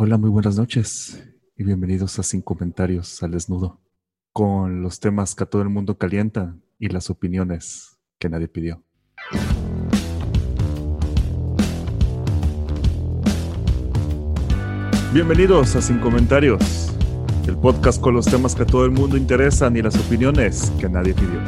Hola, muy buenas noches y bienvenidos a Sin Comentarios al Desnudo, con los temas que a todo el mundo calienta y las opiniones que nadie pidió. Bienvenidos a Sin Comentarios, el podcast con los temas que a todo el mundo interesan y las opiniones que nadie pidió.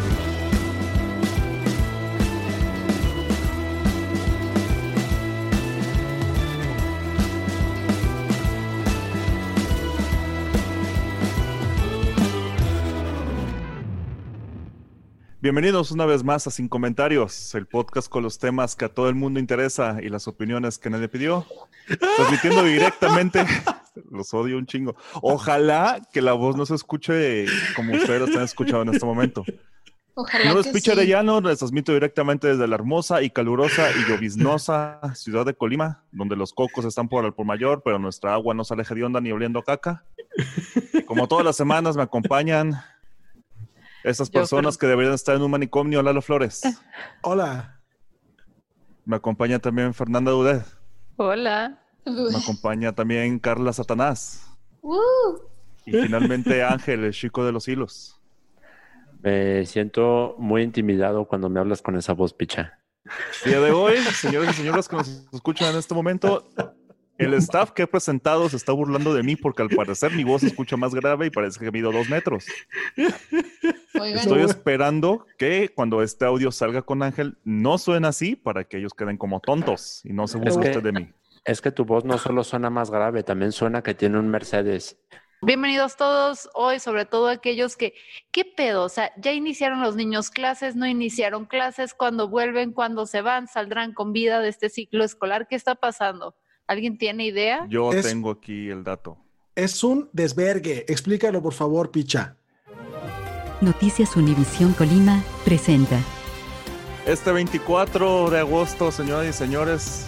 Bienvenidos una vez más a Sin Comentarios, el podcast con los temas que a todo el mundo interesa y las opiniones que nadie pidió. Transmitiendo directamente, los odio un chingo. Ojalá que la voz no se escuche como ustedes están escuchando en este momento. Ojalá No Picha sí. Arellano, les transmito directamente desde la hermosa y calurosa y lloviznosa ciudad de Colima, donde los cocos están por el por mayor, pero nuestra agua no sale hedionda ni oliendo a caca. Como todas las semanas me acompañan estas Yo personas que deberían estar en un manicomio, Lalo Flores. Hola. Me acompaña también Fernanda Dudet. Hola. Me acompaña también Carla Satanás. Uh, Y finalmente Ángel, el chico de los hilos. Me siento muy intimidado cuando me hablas con esa voz picha. Día de hoy, señores y señoras que nos escuchan en este momento, el staff que he presentado se está burlando de mí porque al parecer mi voz se escucha más grave y parece que mido dos metros. oigan, Estoy esperando que cuando este audio salga con Ángel no suene así para que ellos queden como tontos y no se burle Es que- usted de mí. Es que tu voz no solo suena más grave, también suena que tiene un Mercedes. bienvenidos todos hoy, sobre todo aquellos que, ¿qué pedo? O sea, ya iniciaron los niños clases, no iniciaron clases, cuando vuelven, cuando se van, saldrán con vida de este ciclo escolar. ¿Qué está pasando? ¿Alguien tiene idea? Yo Es- tengo aquí el dato. Es un desvergue. Explícalo, por favor, Picha. Noticias Univisión Colima presenta. Este 24 de agosto, señoras y señores,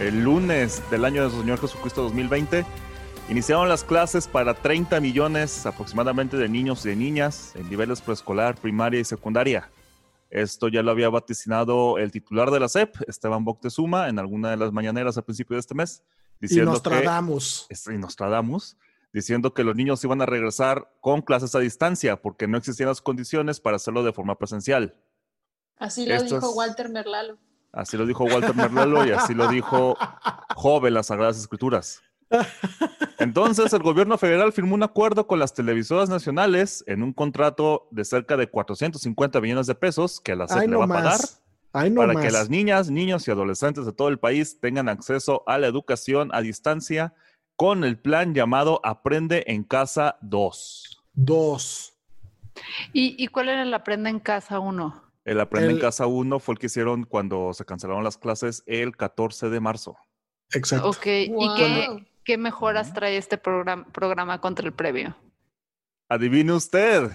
el lunes del año de su Señor Jesucristo 2020, iniciaron las clases para 30 millones aproximadamente de niños y de niñas en niveles preescolar, primaria y secundaria. Esto ya lo había vaticinado el titular de la SEP, Esteban Boctezuma, en alguna de las mañaneras al principio de este mes, Y diciendo nos que tradamos. este, y Nostradamus, diciendo que los niños iban a regresar con clases a distancia porque no existían las condiciones para hacerlo de forma presencial. Así lo Esto dijo es- Walter Merlalo. Así lo dijo Walter Merlelo y así lo dijo Job en las Sagradas Escrituras. Entonces, el gobierno federal firmó un acuerdo con las televisoras nacionales en un contrato de cerca de 450 millones de pesos que la SEP Ay, le no va a pagar más. Ay, no para más. que las niñas, niños y adolescentes de todo el país tengan acceso a la educación a distancia con el plan llamado Aprende en Casa 2. Dos. ¿Y, y cuál era el aprenda en casa uno? El Aprende en Casa 1 fue el que hicieron cuando se cancelaron las clases el 14 de marzo. Exacto. Ok, ¿y qué, ¿qué mejoras trae este programa, contra el previo? Adivine usted.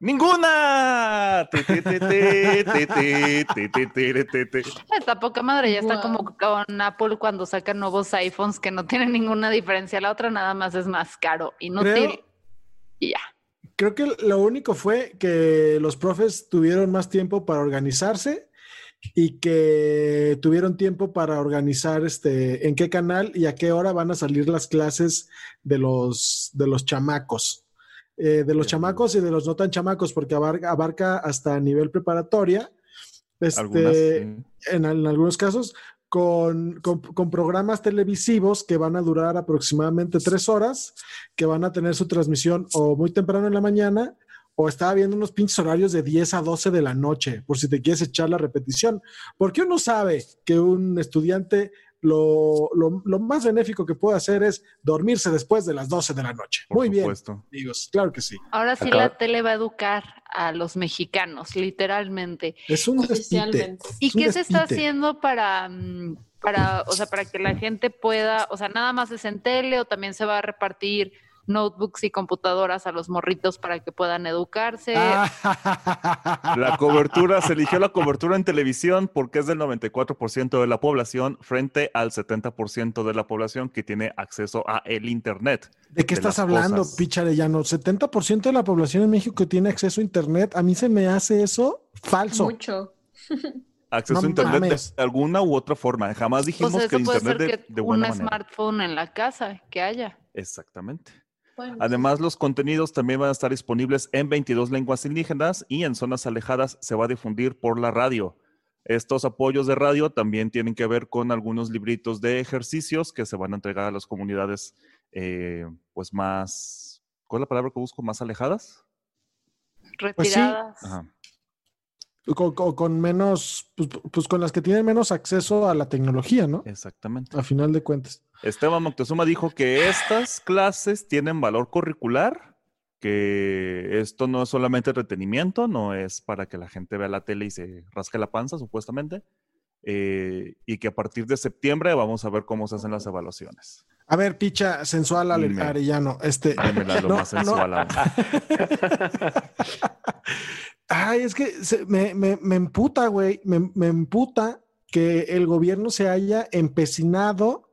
¡Ninguna! Esta poca madre ya está como con Apple cuando sacan nuevos iPhones que no tienen ninguna diferencia. La otra nada más es más caro, inútil y ya. Creo que lo único fue que los profes tuvieron más tiempo para organizarse y que tuvieron tiempo para organizar este en qué canal y a qué hora van a salir las clases de los de los chamacos. Eh, de los chamacos y de los no tan chamacos, porque abarca, abarca hasta nivel preparatoria. Este, Algunas, sí. en, en algunos casos, con, con- con programas televisivos que van a durar aproximadamente tres horas, que van a tener su transmisión o muy temprano en la mañana, o estaba viendo unos pinches horarios de 10 a 12 de la noche, por si te quieres echar la repetición. Porque uno sabe que un estudiante lo, lo- lo más benéfico que puede hacer es dormirse después de las 12 de la noche. Por Muy bien, amigos, claro que sí. Ahora sí Acaba- la tele va a educar a los mexicanos, literalmente. Es un despite. ¿Y Es qué se está haciendo para, mm, para, o sea, para que la gente pueda, o sea, nada más es en tele o también se va a repartir notebooks y computadoras a los morritos para que puedan educarse? Ah. La cobertura, se eligió la cobertura en televisión porque es del 94% de la población frente al 70% de la población que tiene acceso a el Internet. ¿De qué de estás hablando, cosas. Picharellano? 70% de la población en México que tiene acceso a Internet. A mí se me hace eso falso. Mucho. Acceso No a Internet mames. de alguna u otra forma. Jamás dijimos sea, que puede Internet ser de, que de un buena manera. smartphone en la casa que haya. Exactamente. Bueno, Además, los contenidos también van a estar disponibles en 22 lenguas indígenas y en zonas alejadas se va a difundir por la radio. Estos apoyos de radio también tienen que ver con algunos libritos de ejercicios que se van a entregar a las comunidades, eh, pues más, ¿cuál es la palabra que busco? ¿Más alejadas? Pues sí. Retiradas. Ajá. Con, con- con menos, pues, pues con las que tienen menos acceso a la tecnología, ¿no? Exactamente. A final de cuentas. Esteban Moctezuma dijo que estas clases tienen valor curricular, que esto no es solamente entretenimiento, no es para que la gente vea la tele y se rasque la panza, supuestamente, eh, y que a partir de septiembre vamos a ver cómo se hacen las evaluaciones. A ver, picha sensual Dime. Arellano. Este. Démela lo No, más no. sensual aún. Ay, es que me, me, me emputa, güey. Me, me emputa que el gobierno se haya empecinado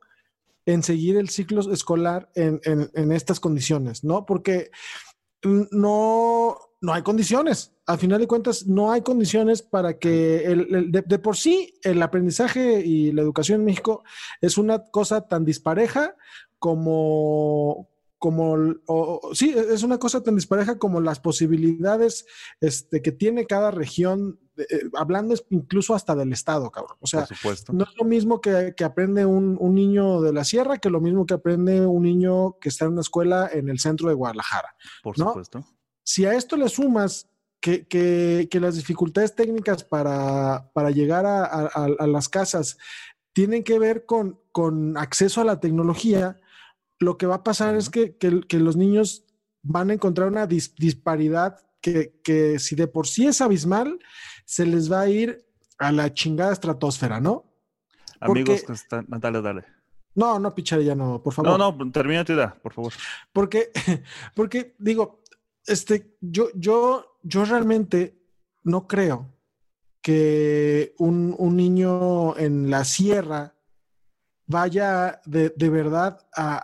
en seguir el ciclo escolar en, en- en estas condiciones, ¿no? Porque no, no hay condiciones. Al final de cuentas, no hay condiciones para que el, de por sí el aprendizaje y la educación en México es una cosa tan dispareja como, como, o- o- sí, es una cosa tan dispareja como las posibilidades este, que tiene cada región, eh, hablando incluso hasta del Estado, cabrón. O sea, no es lo mismo que, que aprende un, un niño de la sierra que lo mismo que aprende un niño que está en una escuela en el centro de Guadalajara. por ¿no? supuesto. Si a esto le sumas que, que- que las dificultades técnicas para, para llegar a- a las casas tienen que ver con, con acceso a la tecnología, lo que va a pasar es que, que- que los niños van a encontrar una dis- disparidad que, que si de por sí es abismal, se les va a ir a la chingada estratosfera, ¿no? Porque- Amigos que están... Dale, dale. No, no, ya no, por favor. No, no, termina tu idea, por favor. Porque, porque digo, este, yo, yo, yo realmente no creo que un, un niño en la sierra vaya de, de verdad a,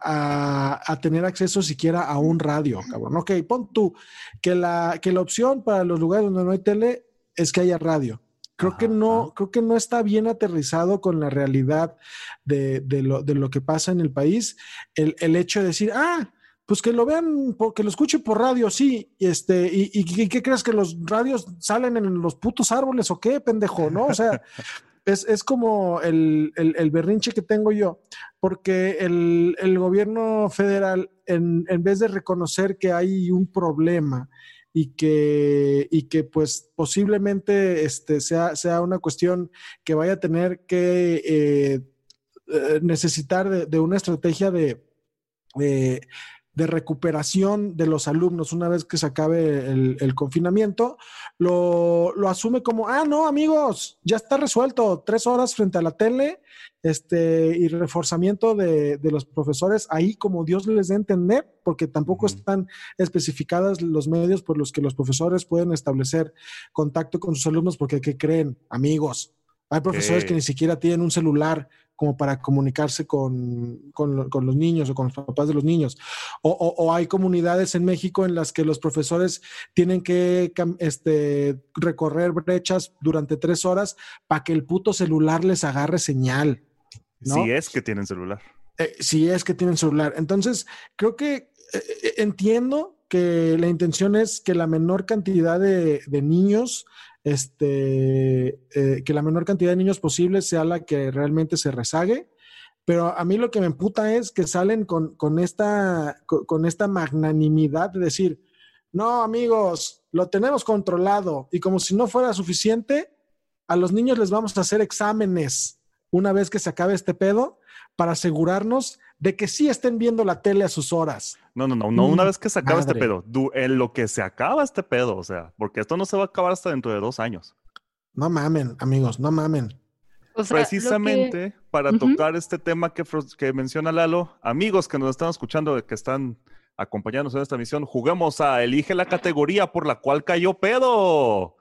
a- a tener acceso siquiera a un radio, cabrón. Ok, pon tú que la, que la opción para los lugares donde no hay tele es que haya radio. Creo que no, ajá. creo que no está bien aterrizado con la realidad de, de lo, de lo que pasa en el país. El, el hecho de decir, ah, pues que lo vean, que lo escuchen por radio, sí. y Este, y, y, ¿qué- ¿qué crees que los radios salen en los putos árboles o qué, pendejo? ¿No? O sea, es, es como el, el- berrinche que tengo yo, porque el, el gobierno federal, en, en vez de reconocer que hay un problema y que, y que pues posiblemente este, sea, sea una cuestión que vaya a tener que eh, eh, necesitar de, una estrategia de, de recuperación de los alumnos una vez que se acabe el, el confinamiento, lo, lo asume como, ah, no, amigos, ya está resuelto, tres horas frente a la tele este, y reforzamiento de, de los profesores ahí como Dios les dé a entender, porque tampoco están especificadas los medios por los que los profesores pueden establecer contacto con sus alumnos, porque ¿qué creen, amigos? Hay profesores que ni siquiera tienen un celular como para comunicarse con, con lo- con los niños o con los papás de los niños. O, o- o hay comunidades en México en las que los profesores tienen que este, recorrer brechas durante tres horas para que el puto celular les agarre señal. ¿no? Si es que tienen celular. Eh, si es que tienen celular. Entonces, creo que eh, eh, entiendo que la intención es que la menor cantidad de, de niños, este, eh, que la menor cantidad de niños posible sea la que realmente se rezague. Pero a mí lo que me emputa es que salen con, con esta, con, con esta magnanimidad de decir, no, amigos, lo tenemos controlado. Y como si no fuera suficiente, a los niños les vamos a hacer exámenes. una vez que se acabe este pedo para asegurarnos de que sí estén viendo la tele a sus horas. No, no, no, no, una vez que se acaba este pedo, du- en lo que se acaba este pedo, o sea, porque esto no se va a acabar hasta dentro de dos años. No mamen, amigos, no mamen. O sea, lo que- Precisamente para tocar este tema que menciona Lalo, amigos que nos están escuchando, que están acompañándonos en esta misión, juguemos a Elige la categoría por la cual cayó pedo.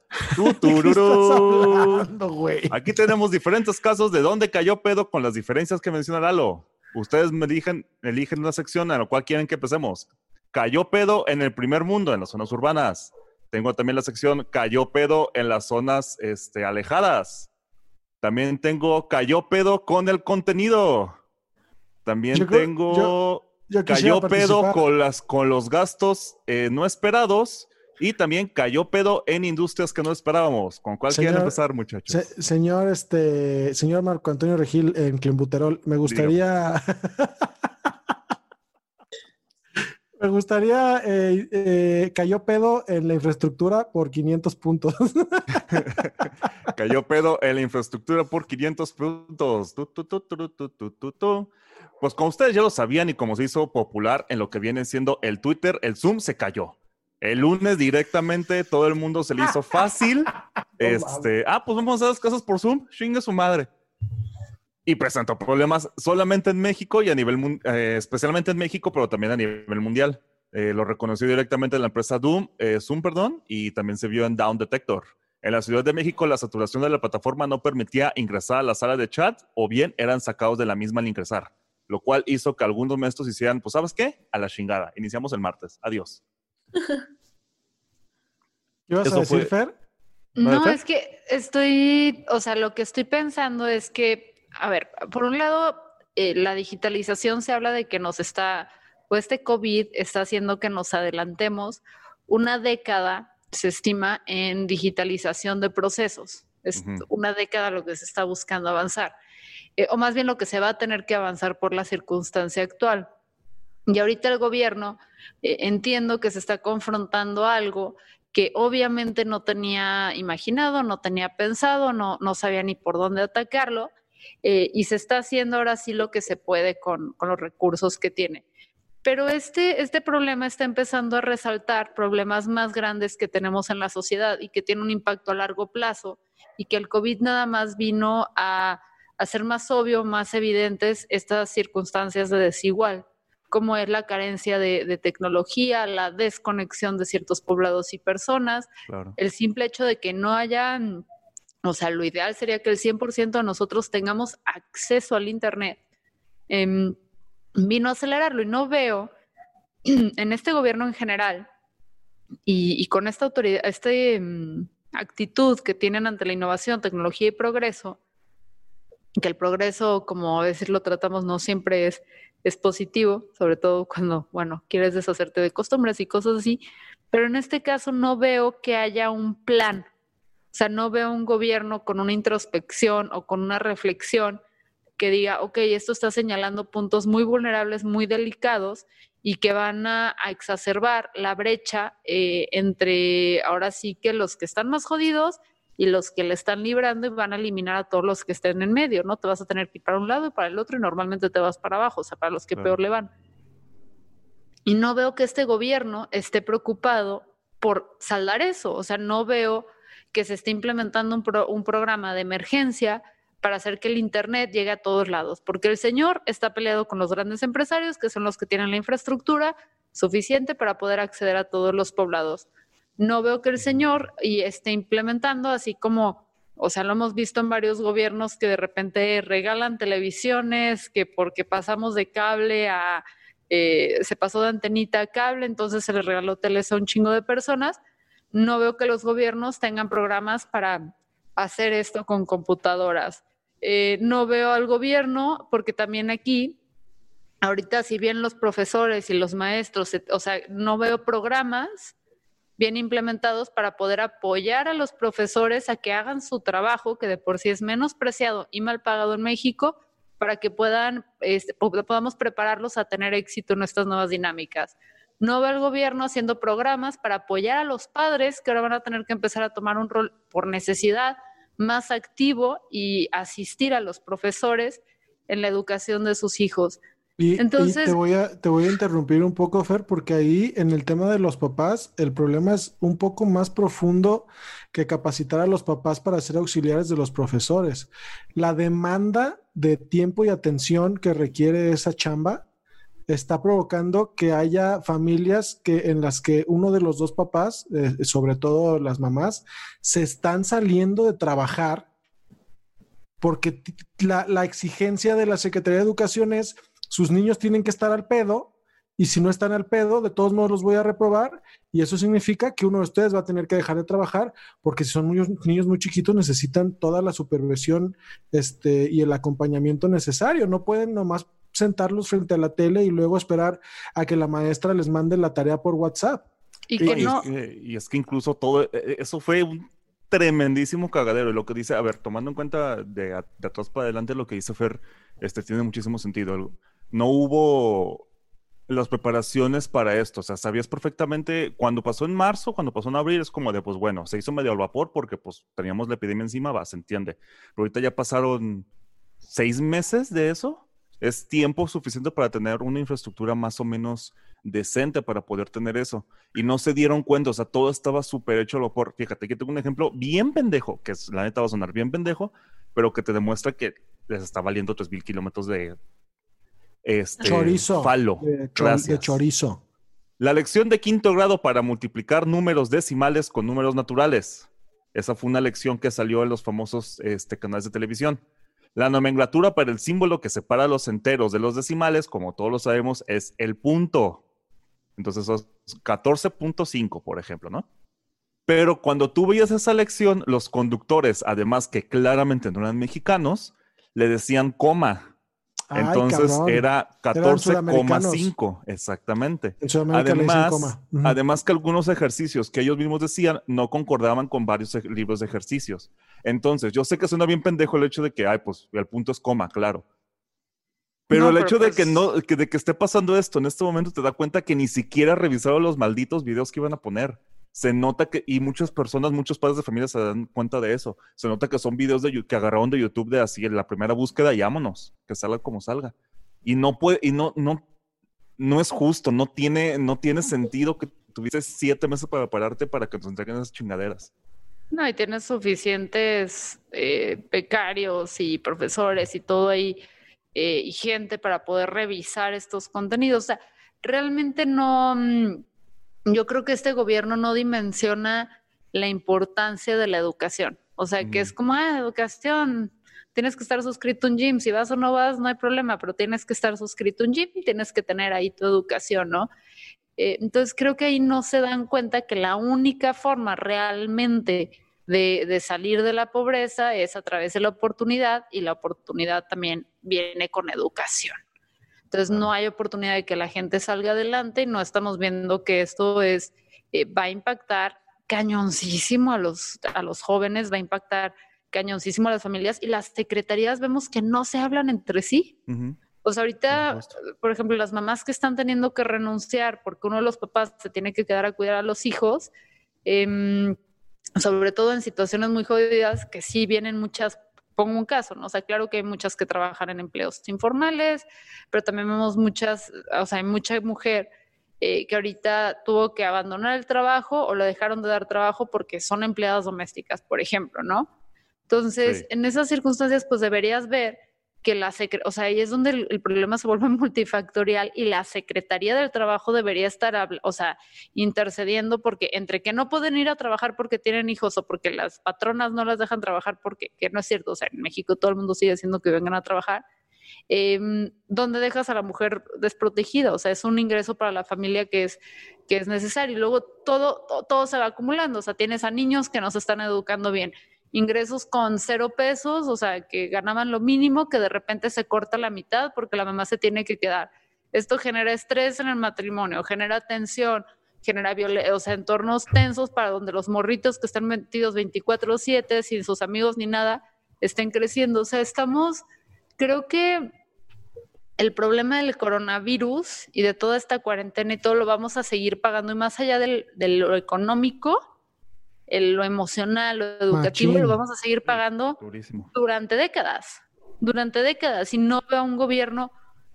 Aquí tenemos diferentes casos de dónde cayó pedo con las diferencias que menciona Lalo. Ustedes me eligen, eligen una sección a la cual quieren que empecemos. Cayó pedo en el primer mundo, en las zonas urbanas. Tengo también la sección cayó pedo en las zonas este, alejadas. También tengo cayó pedo con el contenido. También Yo tengo yo- cayó pedo con, las, con los gastos eh, no esperados. Y también cayó pedo en industrias que no esperábamos. ¿Con cuál quieren empezar, muchachos? Se- señor, este, señor Marco Antonio Regil en Clembuterol, me gustaría. me gustaría. eh, eh, cayó pedo en la infraestructura por 500 puntos. Cayó pedo en la infraestructura por 500 puntos. Tu, tu, tu, tu, tu, tu, tu, tu. Pues como ustedes ya lo sabían y como se hizo popular en lo que viene siendo el Twitter, el Zoom se cayó. El lunes directamente todo el mundo se le hizo fácil. este, ah, pues vamos a hacer las cosas por Zoom. Chingue su madre. Y presentó problemas solamente en México y a nivel, eh, especialmente en México, pero también a nivel mundial. Eh, lo reconoció directamente la empresa Doom, eh, Zoom, perdón, y también se vio en Down Detector. En la Ciudad de México, la saturación de la plataforma no permitía ingresar a la sala de chat o bien eran sacados de la misma al ingresar, lo cual hizo que algunos maestros hicieran, pues, ¿sabes qué? A la chingada. Iniciamos el martes. Adiós. ¿Qué vas Eso a decir, fue- Fer? No, Fer? es que estoy, o sea, lo que estoy pensando es que, a ver, por un lado, eh, la digitalización se habla de que nos está, o este COVID está haciendo que nos adelantemos una década, se estima, en digitalización de procesos. Es una década lo que se está buscando avanzar, Eh, o más bien lo que se va a tener que avanzar por la circunstancia actual. Y ahorita el gobierno, eh, entiendo que se está confrontando algo que obviamente no tenía imaginado, no tenía pensado, no, no sabía ni por dónde atacarlo, eh, y se está haciendo ahora sí lo que se puede con, con los recursos que tiene. Pero este, este problema está empezando a resaltar problemas más grandes que tenemos en la sociedad y que tiene un impacto a largo plazo y que el COVID nada más vino a hacer más obvio, más evidentes estas circunstancias de desigual como es la carencia de, de tecnología, la desconexión de ciertos poblados y personas, Claro. el simple hecho de que no haya, mm, o sea, lo ideal sería que el 100% de nosotros tengamos acceso al Internet, em, vino a acelerarlo y no veo en este gobierno en general y, y con esta autoridad, esta em, actitud que tienen ante la innovación, tecnología y progreso, que el progreso, como a veces lo tratamos, no siempre es, es positivo, sobre todo cuando, bueno, quieres deshacerte de costumbres y cosas así, pero en este caso no veo que haya un plan, o sea, no veo un gobierno con una introspección o con una reflexión que diga, ok, esto está señalando puntos muy vulnerables, muy delicados y que van a, exacerbar la brecha eh, entre ahora sí que los que están más jodidos y los que le están librando y van a eliminar a todos los que estén en medio, ¿no? Te vas a tener que ir para un lado y para el otro y normalmente te vas para abajo, o sea, para los que Claro. peor le van. Y no veo que este gobierno esté preocupado por saldar eso, o sea, no veo que se esté implementando un, pro- un programa de emergencia para hacer que el Internet llegue a todos lados, porque el señor está peleado con los grandes empresarios, que son los que tienen la infraestructura suficiente para poder acceder a todos los poblados. No veo que el señor y esté implementando así como, o sea, lo hemos visto en varios gobiernos que de repente regalan televisiones, que porque pasamos de cable a, eh, se pasó de antenita a cable, entonces se les regaló teles a un chingo de personas. No veo que los gobiernos tengan programas para hacer esto con computadoras. Eh, no veo al gobierno, porque también aquí, ahorita si bien los profesores y los maestros, o sea, no veo programas bien implementados para poder apoyar a los profesores a que hagan su trabajo, que de por sí es menospreciado y mal pagado en México, para que puedan, este, podamos prepararlos a tener éxito en nuestras nuevas dinámicas. No veo al gobierno haciendo programas para apoyar a los padres que ahora van a tener que empezar a tomar un rol por necesidad más activo y asistir a los profesores en la educación de sus hijos. Y, Entonces, te, voy a, te voy a interrumpir un poco, Fer, porque ahí en el tema de los papás, el problema es un poco más profundo que capacitar a los papás para ser auxiliares de los profesores. La demanda de tiempo y atención que requiere esa chamba está provocando que haya familias que en las que uno de los dos papás, eh, sobre todo las mamás, se están saliendo de trabajar porque la, la exigencia de la Secretaría de Educación es sus niños tienen que estar al pedo y si no están al pedo, de todos modos los voy a reprobar y eso significa que uno de ustedes va a tener que dejar de trabajar porque si son niños, niños muy chiquitos necesitan toda la supervisión este, y el acompañamiento necesario. No pueden nomás sentarlos frente a la tele y luego esperar a que la maestra les mande la tarea por WhatsApp. Y, que no... y es que incluso todo e, e, eso fue un tremendísimo cagadero. Y lo que dice, a ver, tomando en cuenta de, atrás para adelante lo que dice Fer, este tiene muchísimo sentido no hubo las preparaciones para esto. O sea, sabías perfectamente cuando pasó en marzo, cuando pasó en abril, es como de, pues bueno, se hizo medio al vapor porque pues teníamos la epidemia encima, va, se entiende. Pero ahorita ya pasaron seis meses de eso. Es tiempo suficiente para tener una infraestructura más o menos decente para poder tener eso. Y no se dieron cuenta, o sea, todo estaba súper hecho al vapor. Fíjate, que tengo un ejemplo bien pendejo, que es, la neta va a sonar bien pendejo, pero que te demuestra que les está valiendo 3.000 kilómetros de, este, chorizo. Falo. De, chorizo. La lección de quinto grado para multiplicar números decimales con números naturales. Esa fue una lección que salió en los famosos este, canales de televisión. La nomenclatura para el símbolo que separa los enteros de los decimales, como todos lo sabemos, es el punto. Entonces, 14.5, por ejemplo, ¿no? Pero cuando tú veías esa lección, los conductores, además que claramente no eran mexicanos, le decían coma entonces era 14,5, exactamente. Además, además que algunos ejercicios que ellos mismos decían no concordaban con varios libros de ejercicios. Entonces, yo sé que suena bien pendejo el hecho de que, ay, pues el punto es coma, claro. Pero el hecho de que pues no, de que esté pasando esto en este momento te da cuenta que ni siquiera revisaron los malditos videos que iban a poner se nota que, y muchas personas, muchos padres de familia se dan cuenta de eso. Se nota que son videos de, que agarraron de YouTube de así, en la primera búsqueda y vámonos, que salga como salga. Y no puede, y no, no, no es justo, no tiene, no tiene sentido que tuvieses siete meses para pararte para que te entreguen esas chingaderas. No, y tienes suficientes eh, becarios y profesores y todo ahí, eh, y gente para poder revisar estos contenidos. O sea, realmente no, mm, yo creo que este gobierno no dimensiona la importancia de la educación. O sea, que es como, ah, educación, tienes que estar suscrito a un gym, si vas o no vas, no hay problema, pero tienes que estar suscrito a un gym y tienes que tener ahí tu educación, ¿no? Eh, entonces creo que ahí no se dan cuenta que la única forma realmente de, de, salir de la pobreza es a través de la oportunidad y la oportunidad también viene con educación. Entonces no hay oportunidad de que la gente salga adelante y no estamos viendo que esto es, eh, va a impactar cañoncísimo a los, a los jóvenes, va a impactar cañoncísimo a las familias y las secretarías vemos que no se hablan entre sí. O sea, ahorita, por ejemplo, las mamás que están teniendo que renunciar porque uno de los papás se tiene que quedar a cuidar a los hijos, em, sobre todo en situaciones muy jodidas, que sí vienen muchas pongo un caso, ¿no? O sea, claro que hay muchas que trabajan en empleos informales, pero también vemos muchas, o sea, hay mucha mujer eh, que ahorita tuvo que abandonar el trabajo o le dejaron de dar trabajo porque son empleadas domésticas, por ejemplo, ¿no? Entonces, en esas circunstancias, pues deberías ver que la o sea, ahí es donde el, problema se vuelve multifactorial y la Secretaría del Trabajo debería estar, o sea, intercediendo porque entre que no pueden ir a trabajar porque tienen hijos o porque las patronas no las dejan trabajar porque, que no es cierto, o sea, en México todo el mundo sigue diciendo que vengan a trabajar, eh, ¿dónde dejas a la mujer desprotegida? O sea, es un ingreso para la familia que es, que es necesario y luego todo, todo, todo se va acumulando, o sea, tienes a niños que no se están educando bien ingresos con cero pesos, o sea, que ganaban lo mínimo, que de repente se corta la mitad porque la mamá se tiene que quedar. Esto genera estrés en el matrimonio, genera tensión, genera o sea, entornos tensos para donde los morritos que están metidos 24/7 sin sus amigos ni nada estén creciendo. O sea, estamos, creo que el problema del coronavirus y de toda esta cuarentena y todo lo vamos a seguir pagando y más allá del, de lo económico, el- lo emocional, lo educativo, y lo Machín. vamos a seguir pagando Durísimo. durante décadas, durante décadas, y no veo a un gobierno,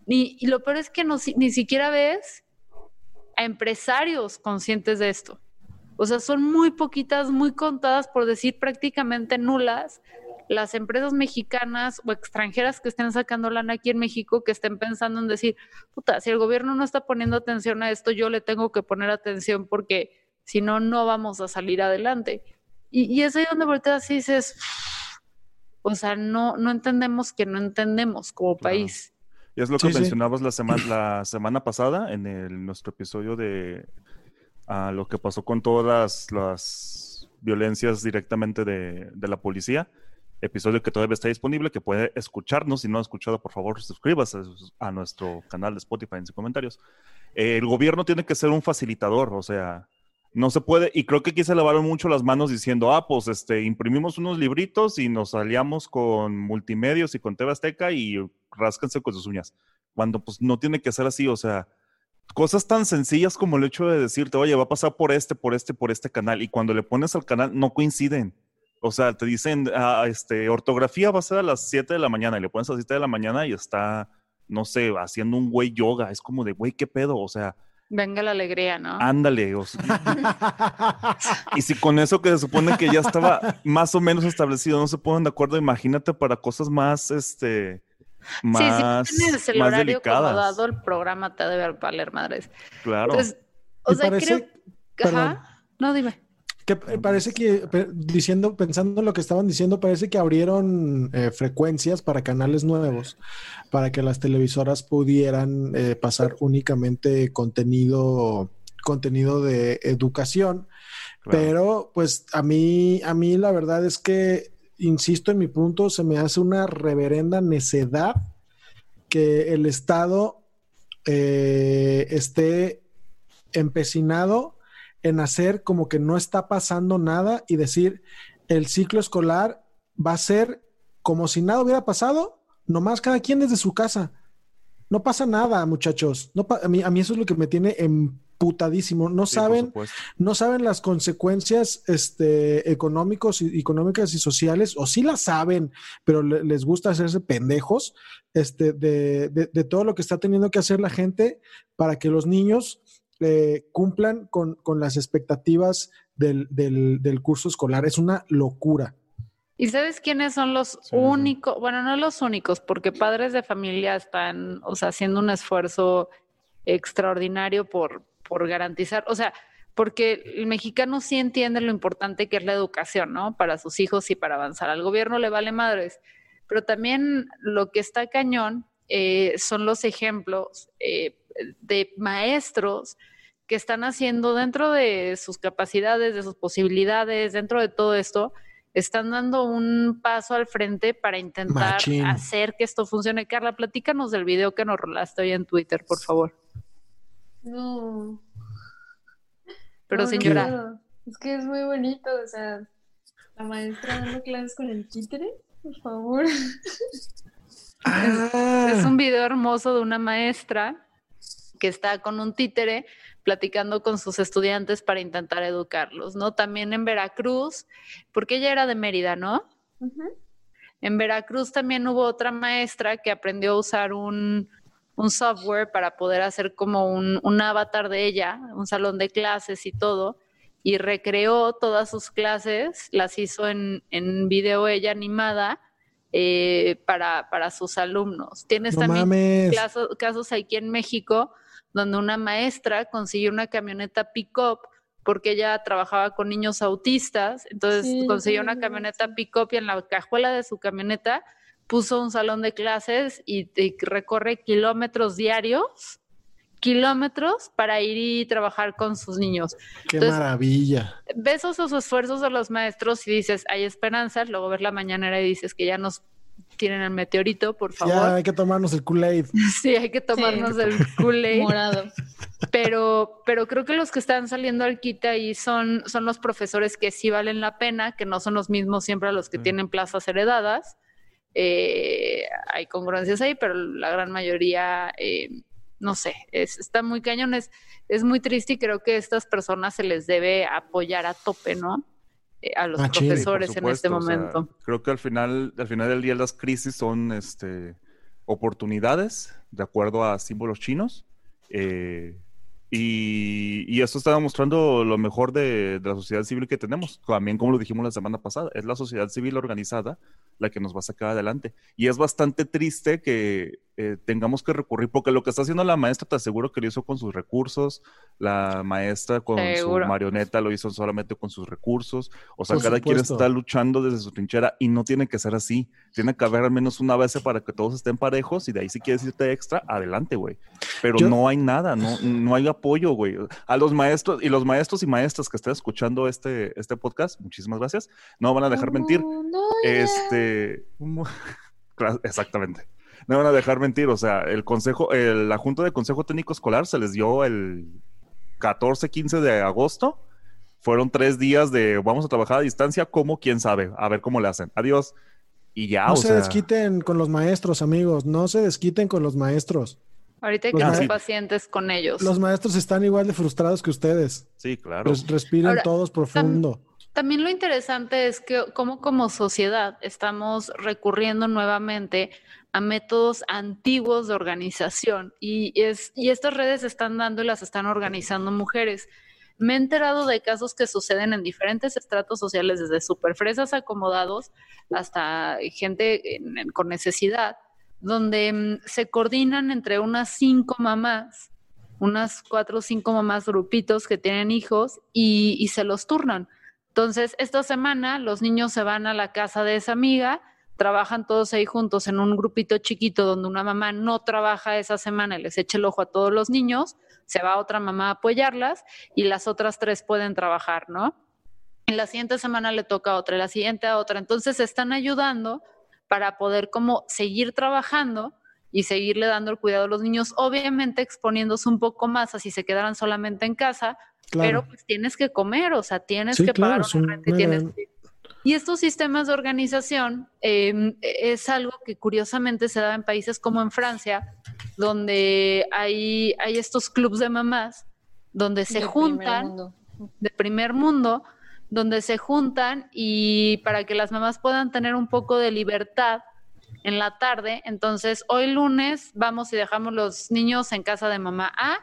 ni, y lo peor es que no, si- ni siquiera ves a empresarios conscientes de esto. O sea, son muy poquitas, muy contadas, por decir prácticamente nulas, las empresas mexicanas o extranjeras que estén sacando lana aquí en México, que estén pensando en decir, puta, si el gobierno no está poniendo atención a esto, yo le tengo que poner atención porque si no, no vamos a salir adelante. Y, y es ahí donde volteas y dices, o sea, no, no entendemos que no entendemos como Claro. país. Y es lo que Sí, sí. mencionabas la semana, la semana pasada en el, nuestro episodio de ah, lo que pasó con todas las violencias directamente de, de la policía. Episodio que todavía está disponible, que puede escucharnos. Si no ha escuchado, por favor, suscríbase a nuestro canal de Spotify en sus comentarios. Eh, el gobierno tiene que ser un facilitador, o sea, no se puede, y creo que aquí se lavaron mucho las manos diciendo, ah, pues este, imprimimos unos libritos y nos aliamos con multimedios y con TV y rásquense con sus uñas. Cuando pues no tiene que ser así, o sea, cosas tan sencillas como el hecho de decirte, oye, va a pasar por este, por este, por este canal, y cuando le pones al canal no coinciden. O sea, te dicen, ah, este, ortografía va a ser a las 7 de la mañana, y le pones a las 7 de la mañana y está, no sé, haciendo un güey yoga. Es como de, güey, ¿qué pedo? O sea, Venga la alegría, ¿no? ándale. o sea, y si con eso que se supone que ya estaba más o menos establecido no se ponen de acuerdo, imagínate para cosas más, este, más, sí, si tienes el más horario delicadas. acomodado, el programa te debe valer madres. Claro. Entonces, o sea, parece- creo... perdón. Ajá. No, dime. Que parece que, diciendo, pensando en lo que estaban diciendo, parece que abrieron eh, frecuencias para canales nuevos, para que las televisoras pudieran eh, pasar únicamente contenido, contenido de educación. claro. Pero, pues, a mí, a mí la verdad es que, insisto en mi punto, se me hace una reverenda necedad que el Estado eh, esté empecinado en hacer como que no está pasando nada y decir el ciclo escolar va a ser como si nada hubiera pasado, nomás cada quien desde su casa. No pasa nada, muchachos. No a, mí, a mí eso es lo que me tiene emputadísimo. No Sí, saben no saben las consecuencias este, económicos y, económicas y sociales, o sí las saben, pero le- les gusta hacerse pendejos este, de, de- de todo lo que está teniendo que hacer la gente para que los niños eh, cumplan con, con las expectativas del, del- del curso escolar. Es una locura. ¿Y sabes quiénes son los Sí, sí. únicos? Bueno, no los únicos, porque padres de familia están, o sea, haciendo un esfuerzo extraordinario por, por garantizar, o sea, porque el mexicano sí entiende lo importante que es la educación, ¿no? Para sus hijos y para avanzar. Al gobierno le vale madres, pero también lo que está cañón eh, son los ejemplos eh, de maestros que están haciendo dentro de sus capacidades, de sus posibilidades, dentro de todo esto, están dando un paso al frente para intentar Machín. hacer que esto funcione. Carla, platícanos del video que nos rolaste hoy en Twitter, por favor. No. Pero no, sin no llorar. puedo. Es que es muy bonito, o sea, la maestra dando clases con el títere, por favor. Es un video hermoso de una maestra que está con un títere platicando con sus estudiantes para intentar educarlos, ¿no? También en Veracruz, porque ella era de Mérida, ¿no? En Veracruz también hubo otra maestra que aprendió a usar un, un software para poder hacer como un, un avatar de ella, un salón de clases y todo, y recreó todas sus clases, las hizo en, en video ella animada eh, para, para sus alumnos. Tienes No también casos, casos aquí en México donde una maestra consiguió una camioneta pick-up porque ella trabajaba con niños autistas, entonces Sí, consiguió sí, una camioneta sí. pick-up y en la cajuela de su camioneta puso un salón de clases y, y recorre kilómetros diarios, kilómetros para ir y trabajar con sus niños. Qué Entonces- maravilla. Ves esos esfuerzos de los maestros y dices, hay esperanzas, luego ves la mañanera y dices que ya nos tienen el meteorito, por Ya favor. hay que tomarnos el Kool-Aid. Sí, hay que tomarnos el Kool-Aid Morado. pero, pero creo que los que están saliendo al quite ahí son, son los profesores que sí valen la pena, que no son los mismos siempre a los que Sí. tienen plazas heredadas. Eh, hay congruencias ahí, pero la gran mayoría, eh, no sé, es, está muy cañón, es, es muy triste y creo que a estas personas se les debe apoyar a tope, ¿no? eh, a los Ah, profesores en este supuesto, o sea, momento. creo que al final, al final del día las crisis son este, oportunidades, de acuerdo a símbolos chinos. eh, y, y esto está demostrando lo mejor de, de la sociedad civil que tenemos. También, como lo dijimos la semana pasada, es la sociedad civil organizada la que nos va a sacar adelante. Y es bastante triste que eh, tengamos que recurrir, porque lo que está haciendo la maestra, te aseguro que lo hizo con sus recursos, la maestra con Seguro. su marioneta lo hizo solamente con sus recursos. O sea, Por cada quien está luchando desde su trinchera y no tiene que ser así. Tiene que haber al menos una base para que todos estén parejos y de ahí si quieres irte extra, adelante, güey. Pero Yo- no hay nada, no, no hay apoyo, güey. A los maestros y los maestros y maestras que estén escuchando este, este podcast, muchísimas gracias. No van a dejar mentir. Este, Claro, exactamente. No van a dejar mentir, o sea, el consejo, el- la Junta de Consejo Técnico Escolar se les dio el 14, 15 de agosto. Fueron tres días de vamos a trabajar a distancia, como quién sabe, a ver cómo le hacen. Adiós. Y ya, No o se sea, desquiten con los maestros, amigos. No se desquiten con los maestros. Ahorita hay que Los ser pacientes con ellos. Los maestros están igual de frustrados que ustedes. sí, claro. Res- respiren Ahora, todos profundo. También lo interesante es que como sociedad estamos recurriendo nuevamente a métodos antiguos de organización y, es, y estas redes están dando y las están organizando mujeres. Me he enterado de casos que suceden en diferentes estratos sociales, desde superfresas acomodados hasta gente en- con necesidad, donde mm, se coordinan entre unas cinco mamás, unas cuatro o cinco mamás grupitos que tienen hijos y se los turnan. Entonces, esta semana los niños se van a la casa de esa amiga, trabajan todos ahí juntos en un grupito chiquito donde una mamá no trabaja esa semana y les echa el ojo a todos los niños, se va otra mamá a apoyarlas y las otras tres pueden trabajar, ¿no? En la siguiente semana le toca a otra, la siguiente a otra. Entonces, están ayudando para poder como seguir trabajando y seguirle dando el cuidado a los niños, obviamente exponiéndose un poco más a si se quedaran solamente en casa, Claro. pero pues tienes que comer, o sea, tienes Sí, que claro, pagar una un- renta y tienes que- Y estos sistemas de organización eh, es algo que curiosamente se da en países como en Francia, donde hay, hay estos clubs de mamás, donde se De juntan de primer mundo, donde se juntan y para que las mamás puedan tener un poco de libertad en la tarde. Entonces, hoy lunes vamos y dejamos los niños en casa de mamá A.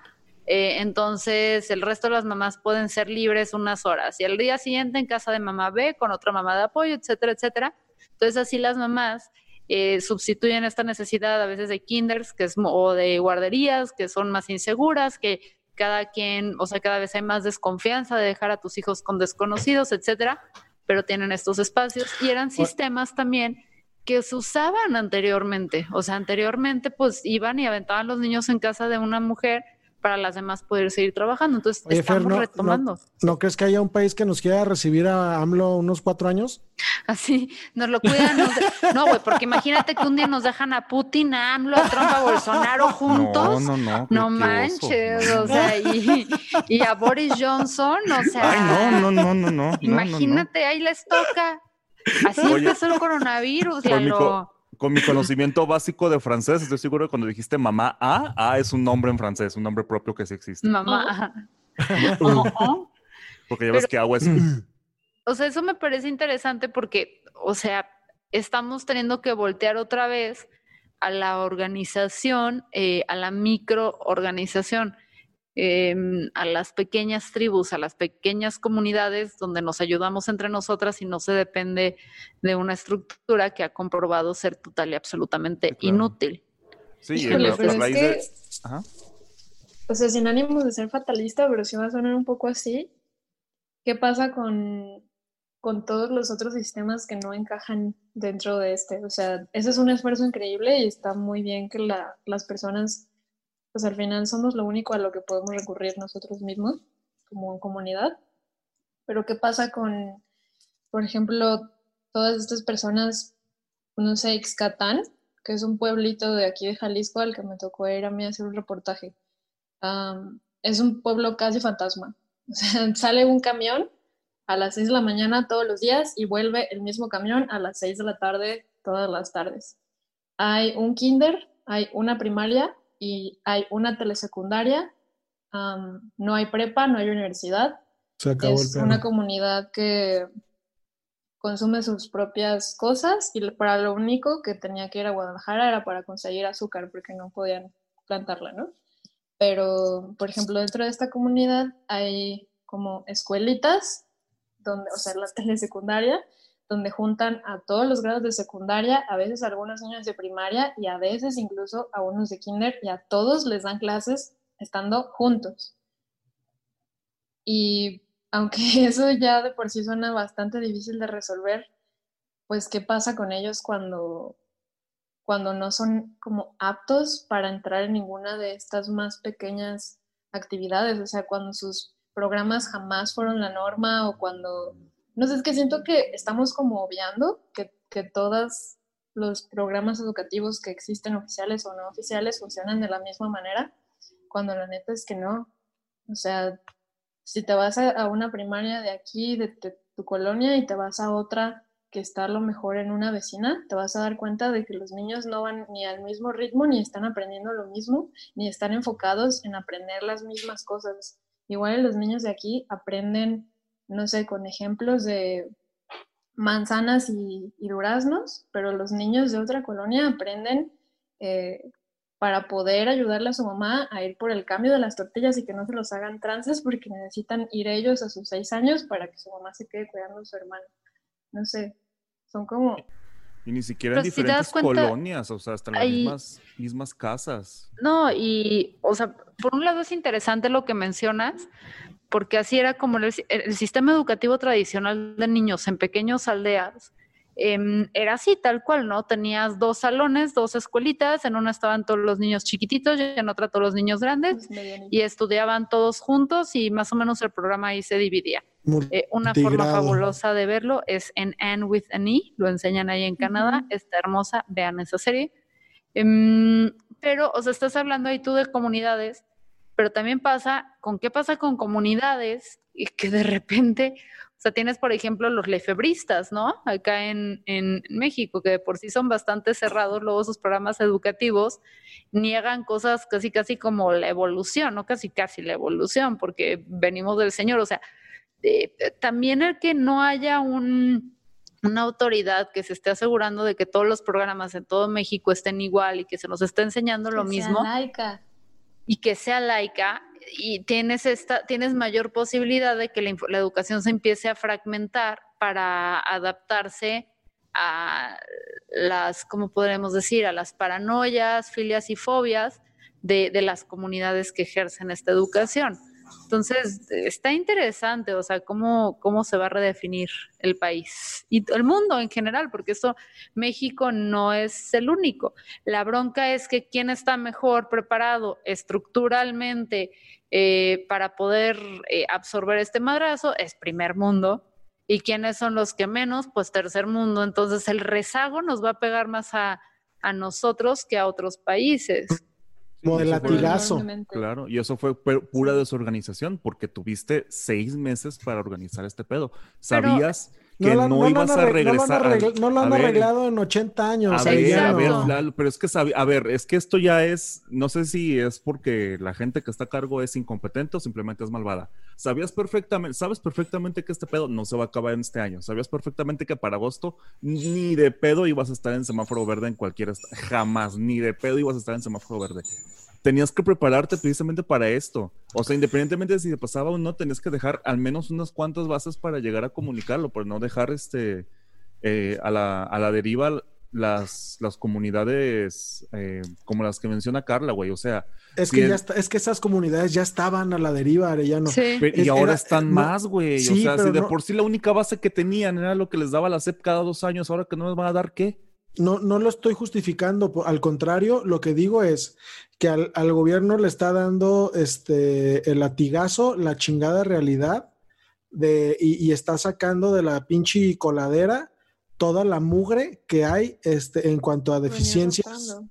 eh, entonces, el resto de las mamás pueden ser libres unas horas. Y el día siguiente en casa de mamá B con otra mamá de apoyo, etcétera, etcétera. Entonces, así las mamás eh, sustituyen esta necesidad a veces de kinders que es, o de guarderías que son más inseguras, que cada quien, o sea, cada vez hay más desconfianza de dejar a tus hijos con desconocidos, etcétera, pero tienen estos espacios y eran sistemas también que se usaban anteriormente, o sea, anteriormente pues iban y aventaban los niños en casa de una mujer para las demás poder seguir trabajando, entonces Oye, Fer, estamos no- retomando. ¿No crees que haya un país que nos quiera recibir a AMLO unos cuatro años? Así, nos lo cuidan. nos de- No, güey, porque imagínate que un día nos dejan a Putin, a AMLO, a Trump, a Bolsonaro juntos. No, no, no. No manches, oso, o sea, y, y a Boris Johnson, o sea, Ay, no, no, no, no, no. no, no, no. imagínate, ahí les toca. Así Oye, empezó el coronavirus, Lalo. Co- Con mi conocimiento básico de francés, estoy seguro que cuando dijiste mamá A, A es un nombre en francés, un nombre propio que sí existe. Mamá. Ajá. Porque ya ves Pero- que agua es. O sea, eso me parece interesante porque, o sea, estamos teniendo que voltear otra vez a la organización, eh, a la microorganización, eh, a las pequeñas tribus, a las pequeñas comunidades donde nos ayudamos entre nosotras y no se depende de una estructura que ha comprobado ser total y absolutamente Sí, claro. inútil. Sí, Híjole, pero es que, de- Ajá. o sea, sin ánimos de ser fatalista, pero sí va a sonar un poco así. ¿Qué pasa con, con todos los otros sistemas que no encajan dentro de este? O sea, ese es un esfuerzo increíble y está muy bien que la- las personas, pues al final somos lo único a lo que podemos recurrir nosotros mismos como comunidad. Pero ¿qué pasa con, por ejemplo, todas estas personas, no sé, Ixcatán, que es un pueblito de aquí de Jalisco al que me tocó ir a mí a hacer un reportaje. Es un pueblo casi fantasma. O sea, sale un camión a las 6 de la mañana todos los días y vuelve el mismo camión a las 6 de la tarde todas las tardes. Hay un kinder, hay una primaria y hay una telesecundaria. No hay prepa, no hay universidad Se acabó es una comunidad que consume sus propias cosas y para lo único que tenía que ir a Guadalajara era para conseguir azúcar porque no podían plantarla, ¿no? Pero, por ejemplo, dentro de esta comunidad hay como escuelitas, donde, o sea, la telesecundaria, donde juntan a todos los grados de secundaria, a veces algunos niños de primaria y a veces incluso a unos de kinder y a todos les dan clases estando juntos. Y aunque eso ya de por sí suena bastante difícil de resolver, pues qué pasa con ellos cuando cuando no son como aptos para entrar en ninguna de estas más pequeñas actividades, o sea, cuando sus programas jamás fueron la norma o cuando, no sé, es que siento que estamos como obviando que, que todos los programas educativos que existen, oficiales o no oficiales, funcionan de la misma manera, cuando la neta es que no. O sea, si te vas a, una primaria de aquí, de tu colonia, y te vas a otra que está a lo mejor en una vecina, te vas a dar cuenta de que los niños no van ni al mismo ritmo, ni están aprendiendo lo mismo, ni están enfocados en aprender las mismas cosas. Igual los niños de aquí aprenden, no sé, con ejemplos de manzanas y, duraznos, pero los niños de otra colonia aprenden eh, para poder ayudarle a su mamá a ir por el cambio de las tortillas y que no se los hagan trances porque necesitan ir ellos a sus seis años para que su mamá se quede cuidando a su hermano. No sé, son como... Y ni siquiera en diferentes colonias, o sea, hasta las mismas, mismas casas. No, y, o sea, por un lado es interesante lo que mencionas, porque así era como el, el sistema educativo tradicional de niños en pequeñas aldeas, Em, era así, tal cual, ¿no? Tenías dos salones, dos escuelitas, en una estaban todos los niños chiquititos y en otra todos los niños grandes, y estudiaban todos juntos y más o menos el programa ahí se dividía. Eh, una forma fabulosa de verlo es en Anne with an E, lo enseñan ahí en Canadá, está hermosa, vean esa serie. Em, pero, o sea, estás hablando ahí tú de comunidades, pero también pasa con qué pasa con comunidades y que de repente, o sea, tienes, por ejemplo, los lefebristas, ¿no? Acá en, en, México, que de por sí son bastante cerrados, luego sus programas educativos niegan cosas casi, casi como la evolución, ¿no? Casi, casi la evolución, porque venimos del Señor. O sea, también el que no haya un, una autoridad que se esté asegurando de que todos los programas en todo México estén igual y que se nos esté enseñando lo mismo. laica. Y que sea laica, y tienes, esta, tienes mayor posibilidad de que la, la, educación se empiece a fragmentar para adaptarse a las, ¿cómo podremos decir?, a las paranoias, filias y fobias de, de las comunidades que ejercen esta educación. Entonces, está interesante, o sea, cómo, cómo se va a redefinir el país y el mundo en general, porque eso México no es el único. La bronca es que quién está mejor preparado estructuralmente eh, para poder eh, absorber este madrazo es primer mundo. ¿Y quiénes son los que menos? Pues tercer mundo. Entonces el rezago nos va a pegar más a, a nosotros que a otros países. Como de latigazo. Claro, y eso fue pura desorganización, porque tuviste seis meses para organizar este pedo. Sabías que no, ibas a regresar. No lo han, arreglado en 80 años. A ver, a ver, pero es que, a ver, es que esto ya es, no sé si es porque la gente que está a cargo es incompetente o simplemente es malvada. Sabías perfectamente, sabes perfectamente que este pedo no se va a acabar en este año. Sabías perfectamente que para agosto ni de pedo ibas a estar en semáforo verde en cualquier, jamás, ni de pedo ibas a estar en semáforo verde tenías que prepararte precisamente para esto. O sea, independientemente de si te pasaba o no, tenías que dejar al menos unas cuantas bases para llegar a comunicarlo, por no dejar este eh, a, la, a, la, deriva las, las comunidades eh, como las que menciona Carla, güey. O sea, es que, ya está, es que esas comunidades ya estaban a la deriva, Arellano. Sí. y ahora están más, güey. o sea, si de por sí la única base que tenían era lo que les daba la CEP cada dos años, ahora que no les van a dar qué no, no lo estoy justificando, al contrario, lo que digo es que al, gobierno le está dando este, el latigazo, la chingada realidad, de, y, está sacando de la pinche coladera toda la mugre que hay este, en cuanto a deficiencias.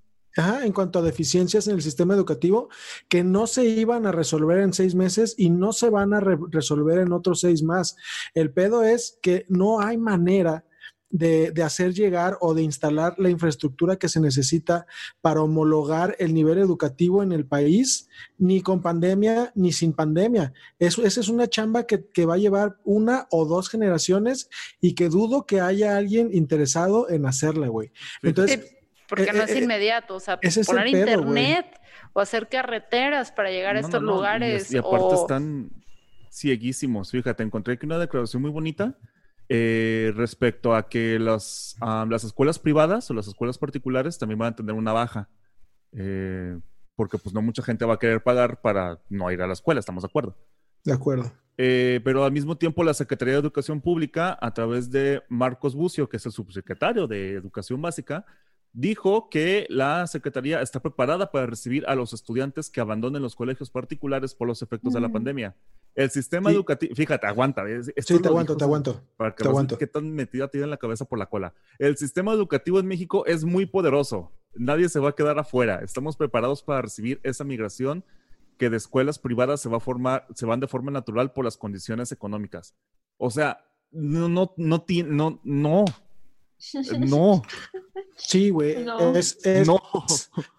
en cuanto a deficiencias en el sistema educativo que no se iban a resolver en seis meses y no se van a resolver en otros seis más. El pedo es que no hay manera de, de, hacer llegar o de instalar la infraestructura que se necesita para homologar el nivel educativo en el país, ni con pandemia ni sin pandemia. Eso, esa es una chamba que, que va a llevar una o dos generaciones y que dudo que haya alguien interesado en hacerla, güey. Entonces... Sí, porque no es inmediato, o sea, poner pedo, internet wey. o hacer carreteras para llegar a estos no, no, lugares. Y, y aparte o... están cieguísimos. Fíjate, encontré aquí una declaración muy bonita eh, respecto a que las, um, las escuelas privadas o las escuelas particulares también van a tener una baja. Eh, porque pues no mucha gente va a querer pagar para no ir a la escuela, ¿estamos de acuerdo? De acuerdo. Eh, pero al mismo tiempo la Secretaría de Educación Pública, a través de Marcos Bucio, que es el subsecretario de Educación Básica, dijo que la Secretaría está preparada para recibir a los estudiantes que abandonen los colegios particulares por los efectos mm. de la pandemia. El sistema sí. educativo, fíjate, aguanta. sí, te aguanto, te aguanto. Para que te aguanto. qué tan metida tiene en la cabeza por la cola. El sistema educativo en México es muy poderoso. Nadie se va a quedar afuera. Estamos preparados para recibir esa migración que de escuelas privadas se va a formar, se van de forma natural por las condiciones económicas. O sea, no, no, no no, no, no. Sí, güey. No. Es, es, no.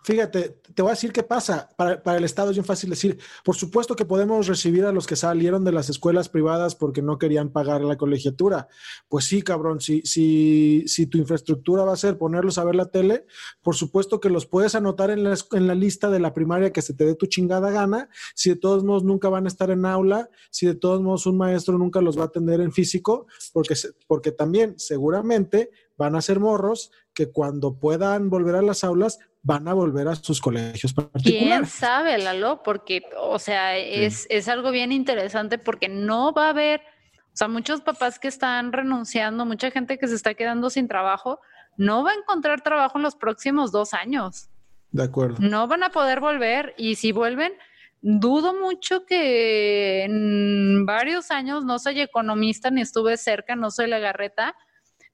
Fíjate, te voy a decir qué pasa. Para, para, el Estado es bien fácil decir, por supuesto que podemos recibir a los que salieron de las escuelas privadas porque no querían pagar la colegiatura. Pues sí, cabrón, si, si, si tu infraestructura va a ser ponerlos a ver la tele, por supuesto que los puedes anotar en la, en la lista de la primaria que se te dé tu chingada gana. Si de todos modos nunca van a estar en aula, si de todos modos un maestro nunca los va a atender en físico, porque, porque también seguramente van a ser morros que cuando puedan volver a las aulas van a volver a sus colegios particulares. ¿Quién sabe, Lalo? Porque, o sea, es, sí. es algo bien interesante porque no va a haber, o sea, muchos papás que están renunciando, mucha gente que se está quedando sin trabajo, no va a encontrar trabajo en los próximos dos años. De acuerdo. No van a poder volver y si vuelven, dudo mucho que en varios años, no soy economista ni estuve cerca, no soy la garreta,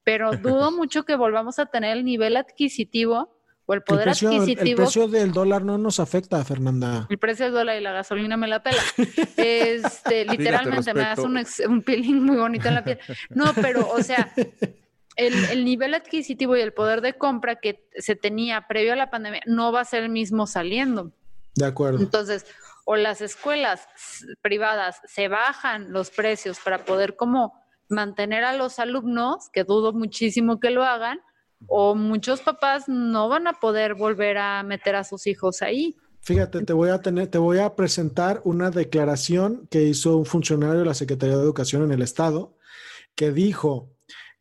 pero dudo mucho que volvamos a tener el nivel adquisitivo o el poder el precio, adquisitivo. El precio del dólar no nos afecta, Fernanda. El precio del dólar y la gasolina me la pela. Este, literalmente me hace un, un peeling muy bonito en la piel. No, pero, o sea, el, el, nivel adquisitivo y el poder de compra que se tenía previo a la pandemia no va a ser el mismo saliendo. De acuerdo. Entonces, o las escuelas privadas se bajan los precios para poder como mantener a los alumnos, que dudo muchísimo que lo hagan, o muchos papás no van a poder volver a meter a sus hijos ahí. Fíjate, te voy a tener, te voy a presentar una declaración que hizo un funcionario de la Secretaría de Educación en el estado, que dijo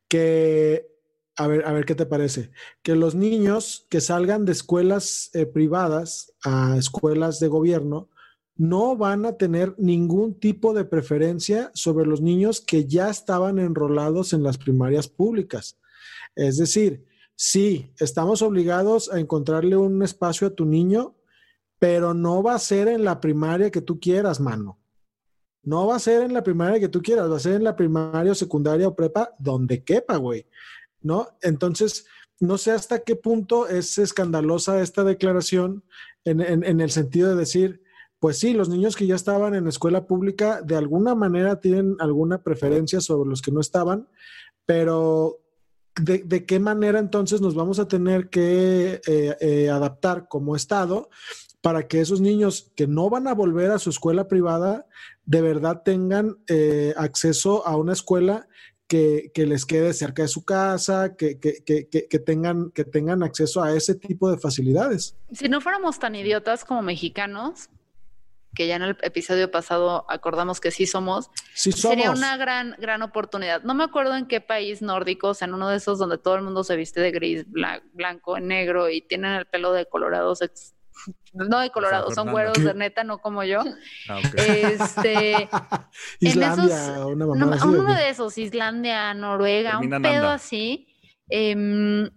que, a ver, a ver qué te parece, que los niños que salgan de escuelas eh, privadas a escuelas de gobierno no van a tener ningún tipo de preferencia sobre los niños que ya estaban enrolados en las primarias públicas. Es decir, sí, estamos obligados a encontrarle un espacio a tu niño, pero no va a ser en la primaria que tú quieras, mano. No va a ser en la primaria que tú quieras, va a ser en la primaria o secundaria o prepa, donde quepa, güey. ¿No? Entonces, no sé hasta qué punto es escandalosa esta declaración en, en, en el sentido de decir, pues sí, los niños que ya estaban en escuela pública de alguna manera tienen alguna preferencia sobre los que no estaban, pero ¿de, qué manera entonces nos vamos a tener que eh, eh, adaptar como Estado para que esos niños que no van a volver a su escuela privada de verdad tengan eh, acceso a una escuela que, que, les quede cerca de su casa, que, que, que, tengan, que tengan acceso a ese tipo de facilidades. Si no fuéramos tan idiotas como mexicanos, que ya en el episodio pasado acordamos que sí somos, sí somos, sería una gran, gran oportunidad. No me acuerdo en qué país nórdico, o sea, en uno de esos donde todo el mundo se viste de gris, blanco, negro y tienen el pelo de colorados, no de colorados, son güeros ¿Qué? de neta, no como yo. Ah, okay. Este, Islandia, en esos, una no, así, uno de esos, Islandia, Noruega, Termina un pedo nanda. así. Eh,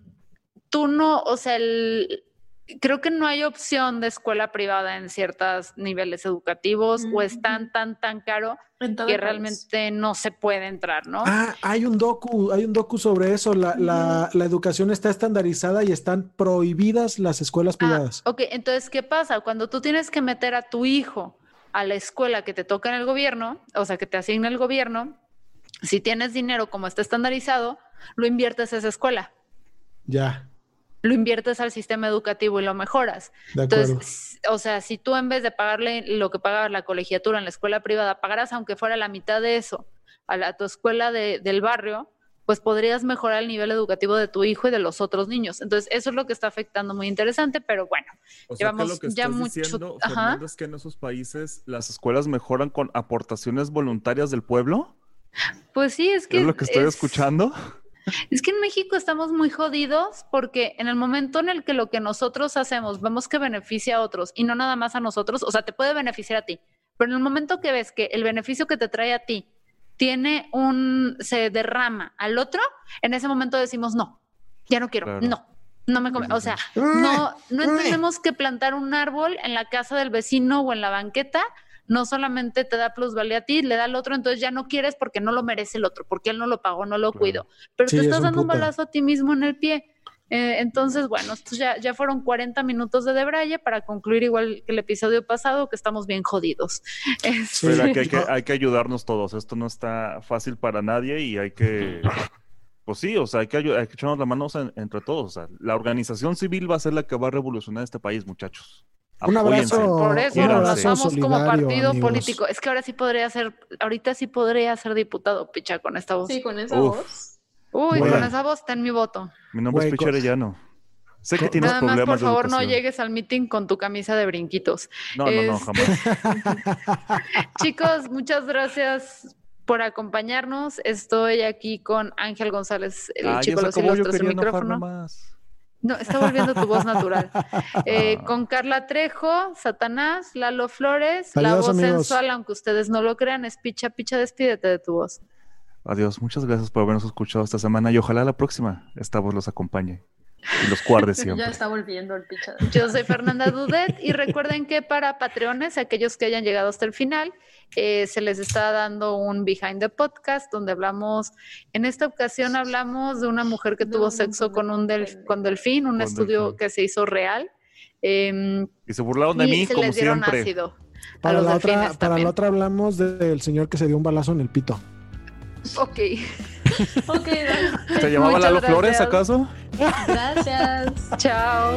tú no, o sea, el, creo que no hay opción de escuela privada en ciertos niveles educativos mm. o es tan, tan, tan caro que realmente no se puede entrar, ¿no? Ah, hay un docu, hay un docu sobre eso. La, mm. la, la educación está estandarizada y están prohibidas las escuelas privadas. Ah, ok, entonces, ¿qué pasa? Cuando tú tienes que meter a tu hijo a la escuela que te toca en el gobierno, o sea, que te asigna el gobierno, si tienes dinero como está estandarizado, lo inviertes a esa escuela. Ya. Lo inviertes al sistema educativo y lo mejoras. Entonces, o sea, si tú en vez de pagarle lo que pagaba la colegiatura en la escuela privada, pagaras aunque fuera la mitad de eso a, la, a tu escuela de, del barrio, pues podrías mejorar el nivel educativo de tu hijo y de los otros niños. Entonces, eso es lo que está afectando muy interesante, pero bueno, O sea, que llevamos lo que ya estás mucho- diciendo, ajá. Fernando, es que en esos países las escuelas mejoran con aportaciones voluntarias del pueblo. pues sí, es que ¿Es lo que estoy es- escuchando? Es que en México estamos muy jodidos porque en el momento en el que lo que nosotros hacemos vemos que beneficia a otros y no nada más a nosotros, o sea, te puede beneficiar a ti, pero en el momento que ves que el beneficio que te trae a ti tiene un, se derrama al otro, en ese momento decimos, no, ya no quiero, Claro. no, no me come, o sea, no, no entendemos que plantar un árbol en la casa del vecino o en la banqueta no solamente te da plusvalía a ti, le da al otro, entonces ya no quieres porque no lo merece el otro, porque él no lo pagó, no lo Claro. cuidó, pero Sí, te es estás un dando un balazo a ti mismo en el pie. Eh, entonces, bueno, estos ya, ya fueron 40 minutos de Debraye para concluir igual que el episodio pasado, que estamos bien jodidos. Este, Pero aquí hay que, hay que ayudarnos todos. Esto no está fácil para nadie y hay que. Pues sí, o sea, hay que, hay que echarnos las manos en- entre todos. O sea, la organización civil va a ser la que va a revolucionar este país, muchachos. Un abrazo. Por eso un nos abrazo lanzamos como partido amigos. político. Es que ahora sí podría ser, ahorita sí podría ser diputado, picha, con esta voz. Sí, con esa Uf. voz. Uy, Bueno. con esa voz ten mi voto. Mi nombre es Güey, co- Arellano. Sé que tienes Nada más, problemas por de favor, no llegues al meeting con tu camisa de brinquitos. No, no, no, jamás. Chicos, muchas gracias por acompañarnos. Estoy aquí con Ángel González, el Ah, chico los quería enojar micrófono. No, está volviendo tu voz natural. Eh, Ah. con Carla Trejo, Satanás, Lalo Flores, la voz amigos. sensual, aunque ustedes no lo crean, es Picha Picha, despídete de tu voz. Adiós, muchas gracias por habernos escuchado esta semana y ojalá la próxima esta voz los acompañe y los guarde siempre. Ya está volviendo el pichado. Yo soy Fernanda Dudet y recuerden que para Patreones, aquellos que hayan llegado hasta el final, eh, se les está dando un behind the podcast donde hablamos, en esta ocasión hablamos de una mujer que No, tuvo sexo con un delf- con delfín, un Con estudio delfín. que se hizo real. em, Y se burlaron de y mí, se como les dieron siempre. ácido. Para la, otra, para la otra hablamos del señor que se dio un balazo en el pito. Ok. Ok, dale. ¿Se llamaba Muchas Lalo Flores gracias. acaso? gracias. Chao.